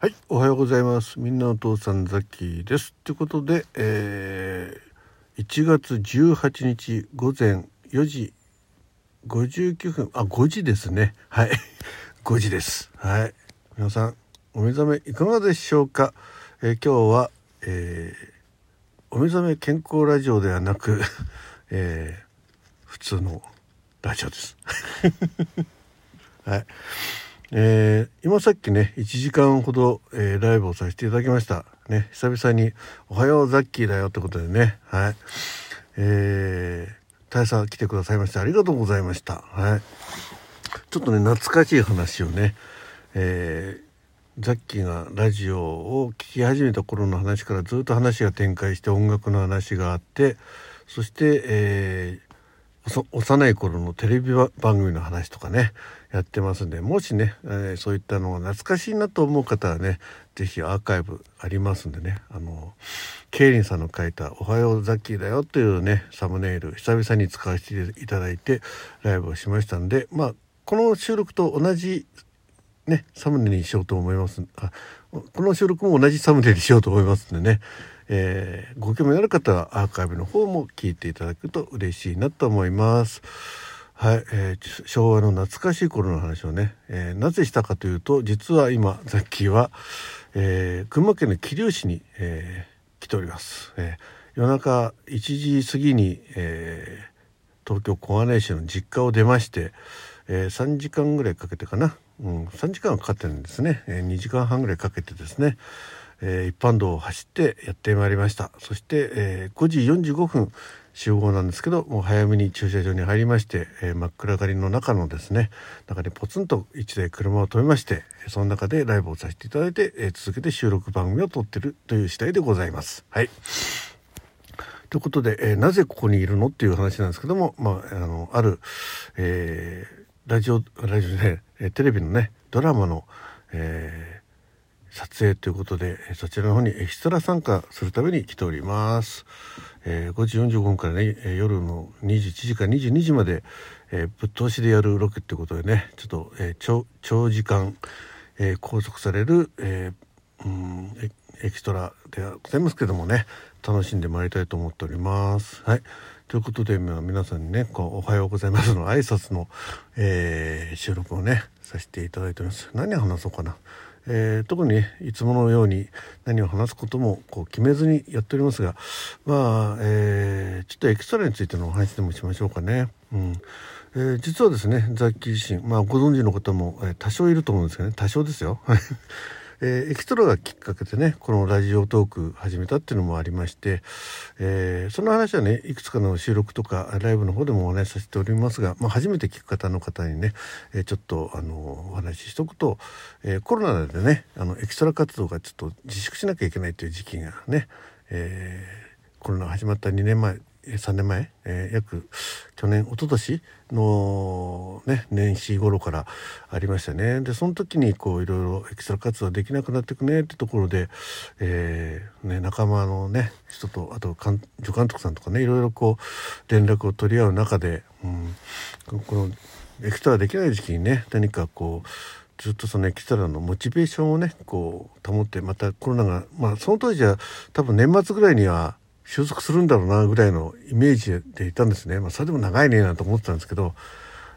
はい、おはようございます。みんなお父さんザッキです。ということで、えー、1月18日午前4時59分、あ、5時ですね。はい、5時です。はい、皆さんお目覚めいかがでしょうか？えー今日は、えーお目覚め健康ラジオではなく、えー普通のラジオです。はい。えー今さっきね1時間ほど、えーライブをさせていただきました。ね久々に「おはようザッキーだよ」ってことでねはい。えー、大佐来てくださいましてありがとうございました。はい。ちょっとね懐かしい話をねえーザッキーがラジオを聴き始めた頃の話からずっと話が展開して音楽の話があってそして、えー幼い頃のテレビ番組の話とかねやってますんでもしね、えーそういったのが懐かしいなと思う方はね是非アーカイブありますんでねあのケイリンさんの書いた「おはようザッキーだよ」というねサムネイル久々に使わせていただいてライブをしましたんでまあこの収録と同じね、サムネにしようと思います。あ、この収録も同じサムネにしようと思いますんでね、えーご興味のある方はアーカイブの方も聞いていただくと嬉しいなと思います。はい、えー昭和の懐かしい頃の話をね、えーなぜしたかというと、実は今、ザッキーは、えー群馬県の桐生市に、えー来ております。えー夜中1時過ぎに、えー東京小金井市の実家を出まして、えー3時間ぐらいかけてかな、うん、3時間はかかってるんですね、えー2時間半ぐらいかけてですね、えー一般道を走ってやってまいりましたそして、えー5時45分集合なんですけどもう早めに駐車場に入りまして、えー真っ暗がりの中のですね中にポツンと1台車を止めましてその中でライブをさせていただいて、えー続けて収録番組を撮ってるという次第でございます。はいということで、えーなぜここにいるのっていう話なんですけども、まあ、あの、ある、えーラジオ、ラジオで、えーテレビのね、ドラマの、えー撮影ということで、そちらの方にエキストラ参加するために来ております。えー5時45分からね、夜の21時から22時まで、えーぶっ通しでやるロケっていうことでね、ちょっと、えー長時間、えー拘束される、えうんエキストラではございますけどもね楽しんでまいりたいと思っております。はいということで、皆さんにねこう「おはようございます」の挨拶の、えー収録をねさせていただいております。何話そうかな。えー特にいつものように何を話すこともこう決めずにやっておりますがまあ、えーちょっとエキストラについてのお話でもしましょうかね。うんえー実はですねザッキー自身、まあ、ご存知の方も、えー多少いると思うんですけどね多少ですよ。えーエキストラがきっかけでねこのラジオトーク始めたっていうのもありまして、えーその話はねいくつかの収録とかライブの方でもお話しさせておりますが、まあ、初めて聞く方の方にね、えーちょっとあのお話ししとくと、えコロナでねあのエキストラ活動がちょっと自粛しなきゃいけないという時期がね、えーコロナ始まった2年前3年前、えー約去年一昨年のね年始頃からありましたね。でその時にこういろいろエキストラ活動できなくなってくねってところで、えーね、仲間のね人とあと監助監督さんとかねいろいろこう連絡を取り合う中で、うん、このエキストラできない時期にね何かこうずっとそのエキストラのモチベーションをねこう保ってまたコロナがまあその当時は多分年末ぐらいには収束するんだろうなぐらいのイメージでいたんですね、まあ、それでも長いねなんて思ってたんですけど、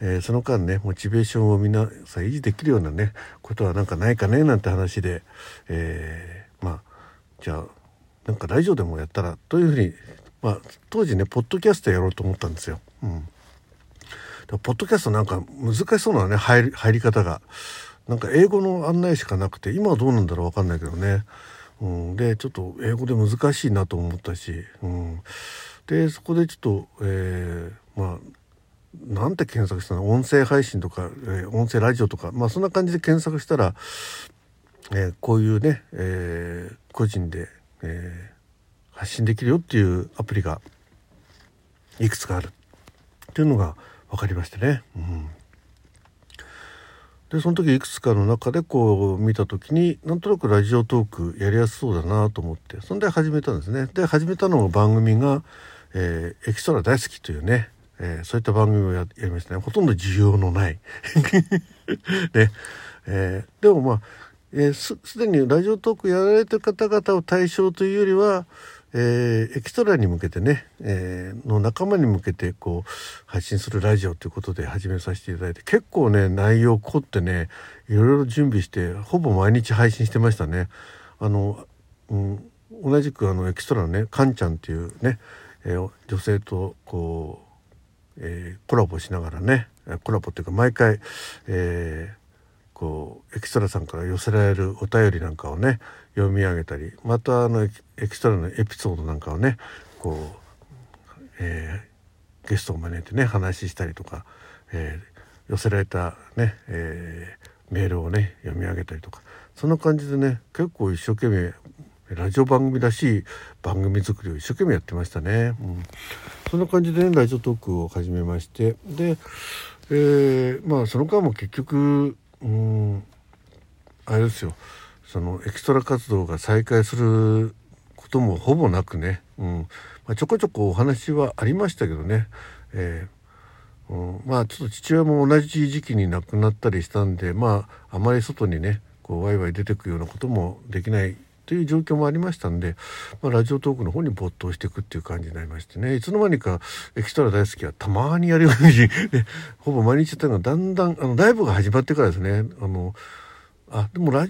えーその間ねモチベーションを皆さん維持できるようなねことはなんかないかねなんて話で、えーまあじゃあなんかラジオでもやったらというふうに、まあ、当時ねポッドキャストやろうと思ったんですよ。うん。ポッドキャストなんか難しそうなね入り入り方が。なんか英語の案内しかなくて今はどうなんだろう分かんないけどね、うん、でちょっと英語で難しいなと思ったし、うん、でそこでちょっと、えーまあなんて検索したの？音声配信とか、えー音声ラジオとか。まあそんな感じで検索したら、えーこういうね、えー個人で、えー発信できるよっていうアプリがいくつかある。っていうのが分かりましてね。うん。でその時いくつかの中でこう見た時になんとなくラジオトークやりやすそうだなと思ってそんで始めたんですね。で始めたのが番組が、えーエキストラ大好き」というね、えーそういった番組をやりましたねほとんど需要のない。ねえーでもまあえー、すでにラジオトークやられてる方々を対象というよりは、えー、エキストラに向けてね、えー、の仲間に向けてこう配信するラジオということで始めさせていただいて結構ね内容凝ってねいろいろ準備してほぼ毎日配信してましたね。あの、うん、同じくあのエキストラのねカンちゃんっていうね、えー、女性とこう、え、コラボしながらねコラボっていうか毎回、えー、こうエキストラさんから寄せられるお便りなんかをね読み上げたりまたあのエキストラのエピソードなんかをねこう、えー、ゲストを招いてね話したりとか、えー、寄せられたね、えー、メールをね読み上げたりとかそんな感じでね結構一生懸命ラジオ番組らしい番組作りを一生懸命やってましたね。うん、そんな感じで、ね、ラジオトークを始めましてで、えー、まあその間も結局うん。あれですよ。そのエキストラ活動が再開することもほぼなくね、うん。まあ、ちょこちょこお話はありましたけどね、えー、うん、まあちょっと父親も同じ時期に亡くなったりしたんでまああまり外にねこうワイワイ出てくようなこともできないという状況もありましたんで、まあ、ラジオトークの方に没頭していくっていう感じになりましてね。いつの間にかエキストラ大好きはたまにやるように、ね、ほぼ毎日やったのがだんだんあのライブが始まってからですね。あのあでもラ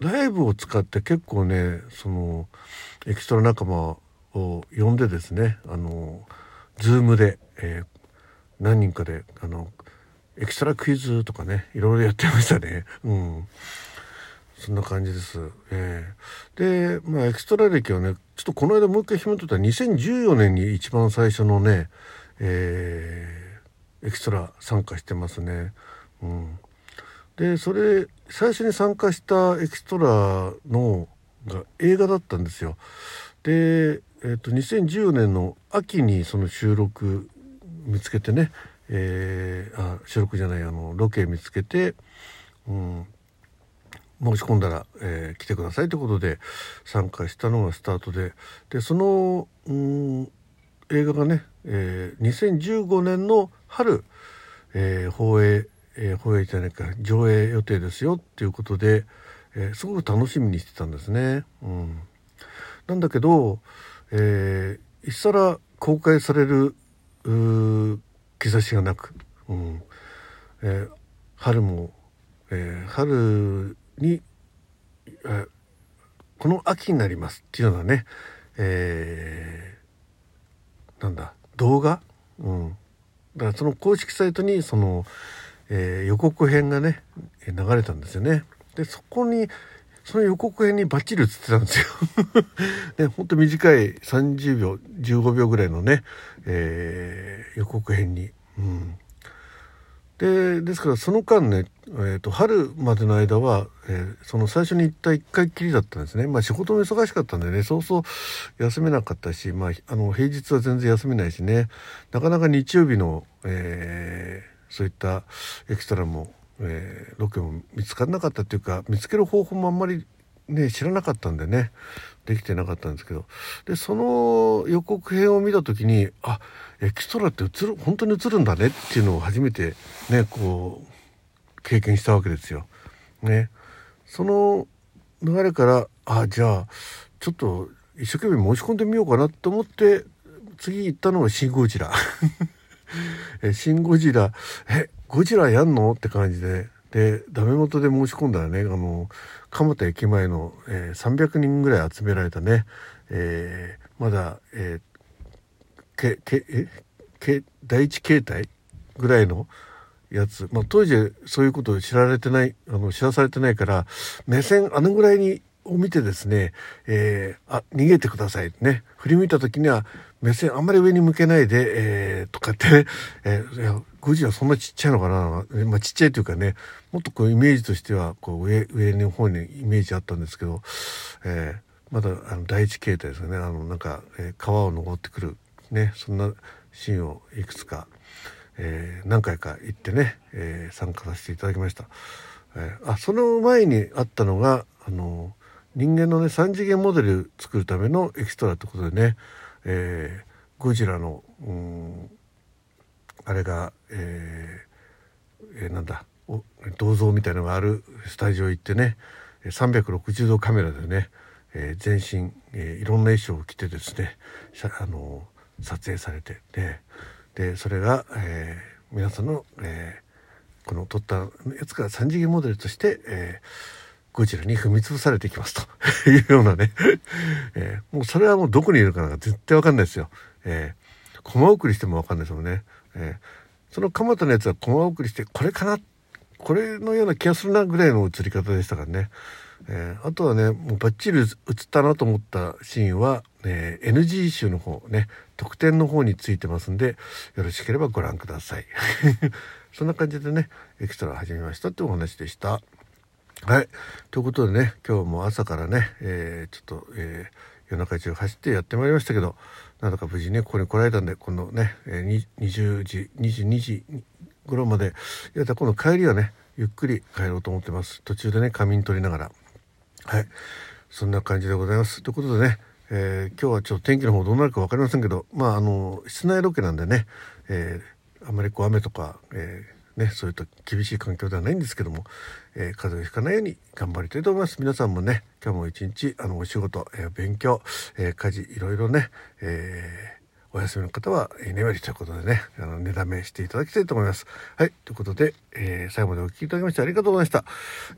ライブを使って結構ねそのエキストラ仲間を呼んでですねあのズームで、えー、何人かであのエキストラクイズとかねいろいろやってましたね。うん。そんな感じです。えー、で、まあ、エクストラ歴はね、ちょっとこの間もう一回紐解いたら2014年に一番最初のね、えー、エクストラ参加してますね。うん。で、それ、最初に参加したエクストラのが映画だったんですよ。で、えっ、ー、と、2014年の秋にその収録見つけてね、えー、あ、収録じゃない、あの、ロケ見つけて、うん、申し込んだら、えー、来てくださいということで参加したのがスタートででそのうん映画がね、えー、2015年の春、えー、放映、えー、放映じゃないか上映予定ですよっていうことで、えー、すごく楽しみにしてたんですね。うん、なんだけど、えー、一皿公開される兆しがなく、うんえー、春も、えー、春に、この秋になりますっていうのはね、えー、なんだ動画、うん、だからその公式サイトにその、えー、予告編がね流れたんですよね。でそこにその予告編にバッチリ映ってたんですよ。ね、ほんと短い30秒15秒ぐらいのね、えー、予告編に。うんでですからその間ね、えーと、春までの間は、えー、その最初に行った1回きりだったんですね。まあ仕事も忙しかったんでねそうそう休めなかったし、まあ、あの平日は全然休めないしね。なかなか日曜日の、えー、そういったエキストラも、えー、ロケも見つからなかったっていうか見つける方法もあんまりね知らなかったんでね。できてなかったんですけど。でその予告編を見た時にあエキストラって映る本当に映るんだねっていうのを初めてねこう経験したわけですよ。ね、その流れからあじゃあちょっと一生懸命申し込んでみようかなと思って次行ったのが 「シン・ゴジラ」え「シン・ゴジラ」えゴジラやんの？って感じで。でダメ元で申し込んだらねあの蒲田駅前の、えー、300人ぐらい集められたね、えー、まだ、えー、けけえけ第一形態ぐらいのやつ、まあ、当時そういうことを知られてないあの知らされてないから目線あのぐらいにを見てですね、えー、あ逃げてくださいね。振り向いた時には目線あんまり上に向けないで、えー、とかってね、えー、ゴジラそんなちっちゃいのかな、まあ、ちっちゃいというかねもっとこうイメージとしてはこう上上の方にイメージあったんですけど、えー、まだあの第一形態ですよねあのなんか、えー、川を登ってくるねそんなシーンをいくつか、えー、何回か行ってね、えー、参加させていただきました。えー、あその前にあったのがあの人間のね3次元モデル作るためのエキストラってことでね、えー、ゴジラのうんあれが、えー、えー、なんだ銅像みたいのがあるスタジオ行ってね、360度カメラでね、えー、全身、えー、いろんな衣装を着てですねあの撮影されてででそれが、えー、皆さんの、えー、この撮ったやつから3次元モデルとして、えー、ゴジラに踏み潰されていきますと いうようなね、えー、もうそれはもうどこにいるかなんか絶対わかんないですよ。えー、コマ送りしてもわかんないですもんね。えー、その蒲田のやつはコマ送りしてこれかなこれのような気がするなぐらいの映り方でしたからね。えー、あとはねもうバッチリ映ったなと思ったシーンは、えー、NG 集の方ね特典の方についてますんでよろしければご覧ください。そんな感じでねエキストラ始めましたってお話でした。はい。ということでね今日も朝からね、えー、ちょっと、えー、夜中中走ってやってまいりましたけどなんだか無事ねここに来られたんでこのね、20時22時頃までやったこの帰りはねゆっくり帰ろうと思ってます途中でね仮眠取りながらはい。そんな感じでございます。ということでね、えー、今日はちょっと天気の方どうなるか分かりませんけど、まあ、あの、室内ロケなんでね、えー、あまりこう雨とか、えー、ね、そういった厳しい環境ではないんですけども、えー、風邪をひかないように頑張りたいと思います。皆さんもね、今日も一日、あの、お仕事、えー、勉強、えー、家事、いろいろね、えー、お休みの方は居眠りということでね、あの、寝だめしていただきたいと思います。はい。ということで、えー、最後までお聴きいただきましてありがとうございました。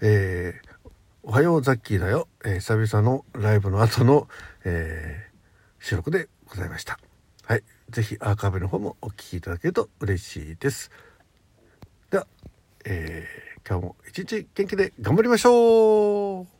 えーおはようザッキーだよ、えー、久々のライブの後の、えー、収録でございました。はい。ぜひアーカイブの方もお聴きいただけると嬉しいです。では、えー、今日も一日元気で頑張りましょう。